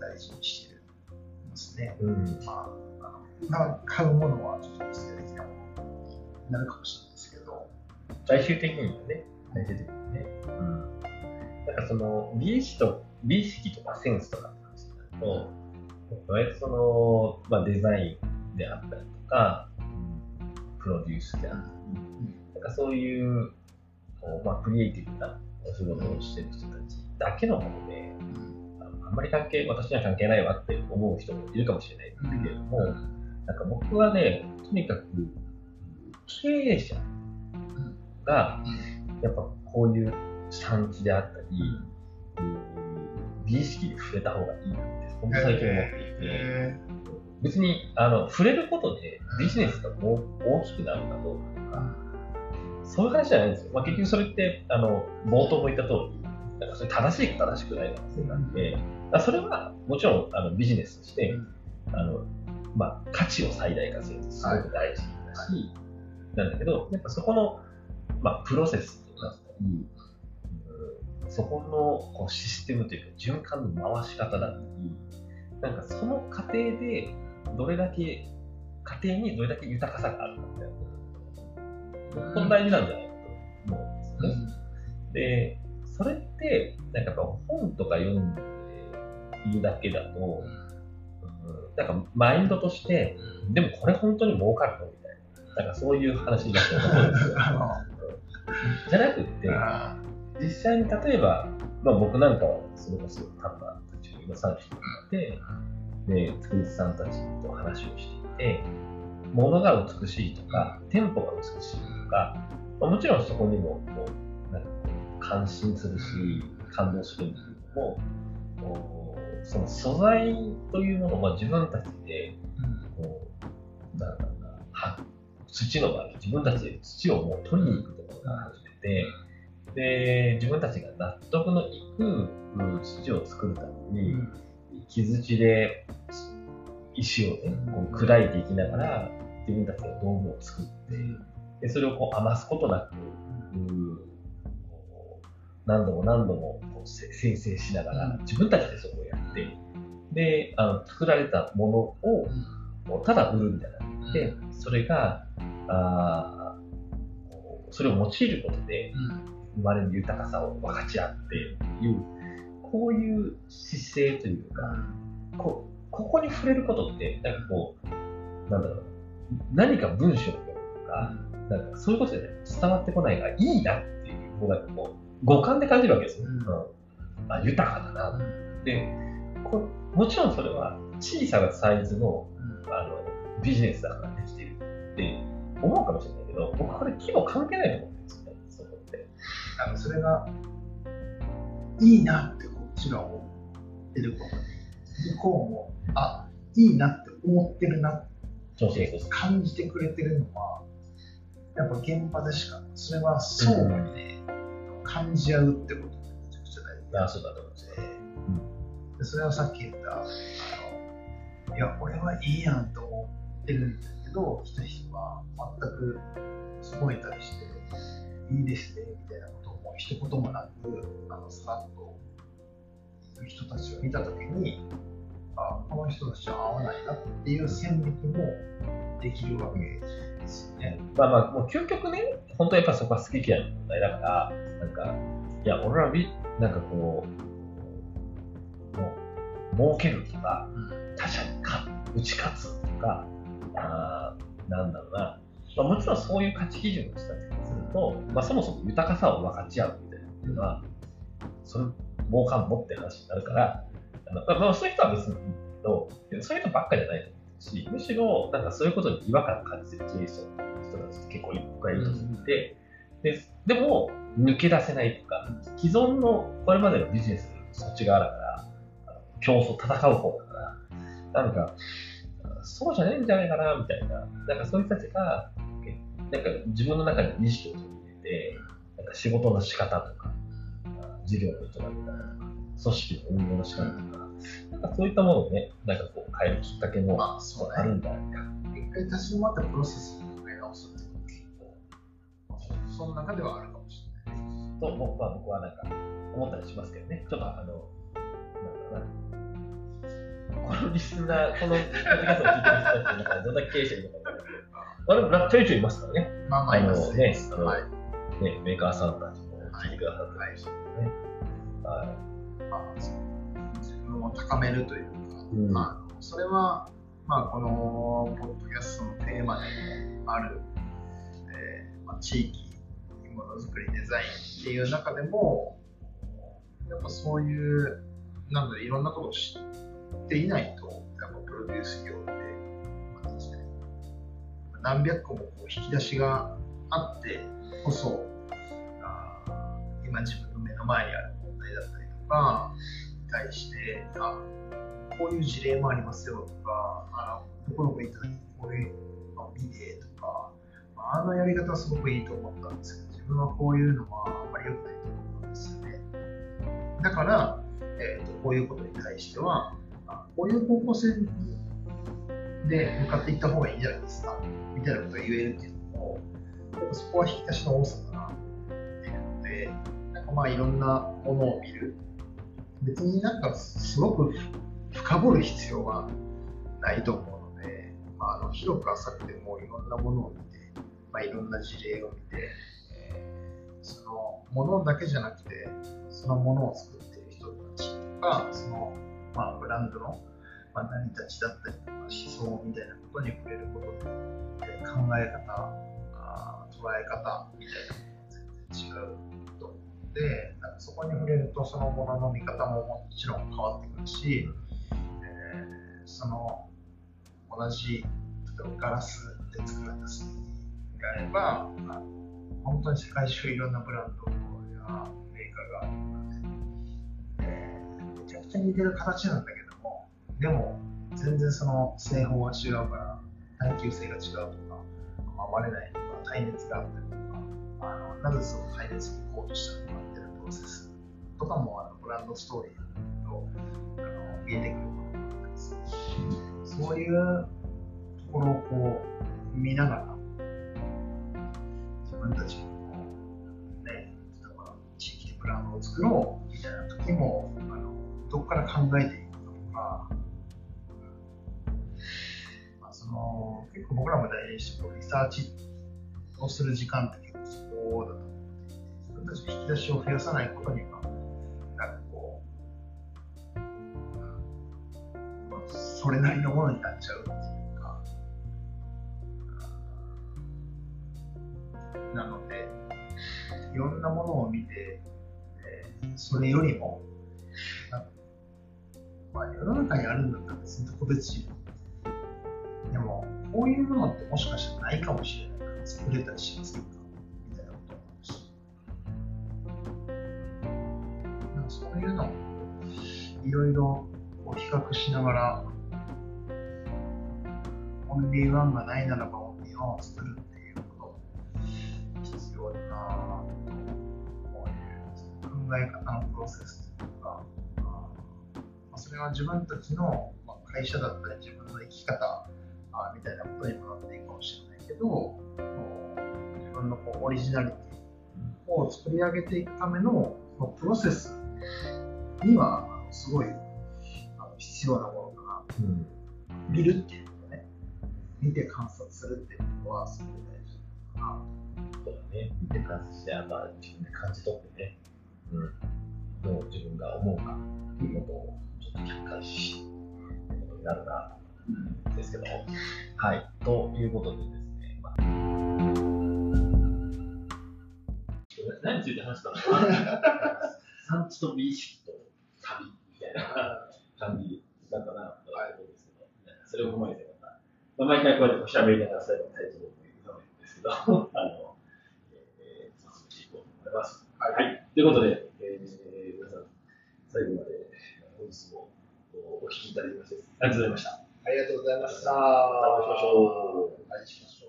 大事にしてるますね。うんまあ、あのまあ買うものはちょっと個性的なものになるかもしれないですけど、最終的にはね、最終的にね。うん。なんかその、美意識と、美意識とかセンスとかって話になると、割とその、まあ、デザインであったりとか、プロデュースであったり、なんかそういう、こうまあ、クリエイティブなお仕事をしてる人たちだけのもので、ああんまり関係、私には関係ないわって思う人もいるかもしれないんだけれども、なんか僕はね、とにかく経営者が、やっぱこういう産地であったり、美意識に触れた方がいいなって、本当最近思っていて、え別にあの触れることでビジネスがもう大きくなるかどうかとか、そういう話じゃないんですよ。まあ、結局それって、あの冒頭も言った通り、なんかそれ正しいか正しくないかの話があって、あそれはもちろんあのビジネスとして、あのまあ、価値を最大化するってすごく大事だし、なんだけど、やっぱそこの、まあ、プロセスだったり、うんそこのこうシステムというか循環の回し方だったり、なんかその過程でどれだけ、家庭にどれだけ豊かさがあるかみたいな、これ大事なんじゃないかと思うんですよ。ね。で、それって、なんかやっぱ本とか読んでいるだけだと、うん。なんかマインドとして、でもこれ本当に儲かるの？みたいな、なんかそういう話になってると思うんですよ。じゃなくって、あ実際に例えば、まあ、僕なんかはそれこそタンバたちを今3匹いて、で、作り手さんたちと話をしていて、物が美しいとか、店舗が美しいとか、まあもちろんそこにもこうなんか感心するし、感動するんだけども、その素材というものをまあ自分たちでこう、なんだろうな、土の場合、自分たちで土をもう取りに行くところから始めて、で、自分たちが納得のいくうん土を作るために、木槌で石をね、こう砕いていきながら、自分たちの道具を作って、でそれをこう余すことなく、うん。こう何度も何度もこうせ生成しながら、自分たちでそこをやって、で、あの作られたものをもうただ売るんじゃな。くて、それが、あそれを用いることで生まれる豊かさを分かち合っていう、こういう姿勢というか、こここに触れることって、なんかこう、なんだろう、何か文章を読むとか、なんかそういうことで、伝わってこないがいいなっていう、こうなんかこう、五感で感じるわけですよ。うんうんあ豊かだな。でこもちろんそれは小さなサイズのあのビジネスだからできてる。で、思うかもしれないけど、僕これ規模関係ないと思あのそれがいいなってこっちが思ってること向こうもあいいなって思ってるなって感じてくれてるのはやっぱ現場でしかそれは相互にね、感じ合うってことがめちゃくちゃ大事。あそうだと思うんです。よ。でそれはさっき言ったあのいや俺はいいやんと思ってるんだけど来た人は全くそこに対していいですねみたいな一言もなくあのさらっと人たちを見た時にあこの人たちは合わないなっていう線引きもできるわけですよね。まあまあ、もう究極ね、本当やっぱそこは好き嫌いの問題だから、なんか、いや、俺らみ、なんかこう、もう、儲けるとか、他者に勝打ち勝つとか、あーなんだろうな、まあ、もちろんそういう価値基準をしたりすると、まあ、そもそも豊かさを分かち合うみたいなのは、それ、儲かんのって話になるから、あのまあ、そういう人は別にいいけど、そういう人ばっかじゃないと思うし、むしろ、なんかそういうことに違和感を感じてる経営者の人たちって結構いっぱいいると思って、ででも、抜け出せないとか、既存のこれまでのビジネスそっち側だから、競争、戦う方だから、なんか、そうじゃないんじゃないかな、みたいな。なんかそういう人たちが、なんか自分の中に意識を取り入れて、なんか仕事の仕方とか、あ事業の営み方とか、組織の運営の仕方とか、なんかそういったものをね、なんかこう変えるきっかけもまあるんじゃないか。一回立ち止まったプロセスを考え直すってこともその中ではあるかもしれないね。と、僕は僕はなんか思ったりしますけどね。ちょっとあの、なんだろうな。このリスナー、このポッドキャストを聞いてる人たちの中でどんだけ経営者いるのかあでもなんかちょいちょいいますからね。まあまあ、いますねあのはい。ね、メーカーさんたちも聞いてくださってましたけどね。はいまあ、自分を高めるというか、うんまあ、それは、まあ、このポッドキャストのテーマでもある、えーまあ、地域ものづくりデザインっていう中でもやっぱそういうなんだいろんなことを知っていないとやっぱプロデュース業って、何百個もこう引き出しがあってこそあ今自分の目の前にある問題だったりとかに対してあこういう事例もありますよとかあのどこどこ行った時こういうのを見てとか、まあ、あのやり方はすごくいいと思ったんですけど自分はこういうのはあんまり良くないと思ったんですよね。だから、えーとこういうことに対してはこういう方向性で向かっていった方がいいんじゃないですか。みたいなことを言えるっていうのもそこは引き出しの多さだなっていうのでなんかまあいろんなものを見る。別になんかすごく深掘る必要はないと思うので、まあ、あの広く浅くてもいろんなものを見て、まあ、いろんな事例を見て、えーそのものだけじゃなくてそのものを作っている人たちとかその、まあ、ブランドの、まあ、成り立ちだったりとか思想みたいなことに触れることで、考え方あ捉え方みたいなのが全然違うと思うのでなんかそこに触れるとそのものの見方ももちろん変わってくるし、えーその同じ例えばガラスで作られたスがあればあ本当に世界中いろんなブランドやメーカーがあるので、えーめちゃくちゃ似てる形なんだけどでも全然その製法が違うから耐久性が違うとか守れないとか耐熱があったりとかあのなぜその耐熱に行こうとしたのかみたいなプロセスとかもあのブランドストーリーとあの見えてくるものがあったりすそういうところをこう見ながら自分たちのね例えば地域でブランドを作ろうみたいな時もあのどこから考えていくのか、まあ、その結構僕らも大事にしてリサーチをする時間って結構そこだと思っていて自分たちの引き出しを増やさないことにはなんかこう、それなりのものになっちゃうっていうか、なのでいろんなものを見て、えーそれよりもまあ、世の中にあるんだったら別に特別視こういうものってもしかしたらないかもしれないから作れたりしますかみたいなこと思いました。なんかそういうのをいろいろこう比較しながら、オンリーワンがないならばオンリーワンを作るっていうことも必要だなぁと思う考え方のプロセスというか、まあ、それは自分たちのまあ会社だったり自分の生き方あみたいなことにもなっていくかもしれないけど、自分のこうオリジナリティを作り上げていくためのそのプロセスにはすごい必要なものかな。うん見るっていうことね。見て観察するっていうことはすごい大事かな。そうだね。見て感じして、あとは自分で感じ取ってね、うん、どう自分が思うかっていうことをちょっと客観視ということになるなんですけど、はい。ということでですね、まあ、何について話したの？かな産地と美意識と旅みたいな感じだったなと思うんですけど、それを踏まえてまた、まあ、毎回こうやっておしゃべりながら最後のタイトルを言うんですけど、あの、えー、進めていこうと思います。はい。ということで、えー、皆さん、最後まで本日もお聞きいただきまして、ありがとうございました。ありがとうございました。またお会いしましょう。はい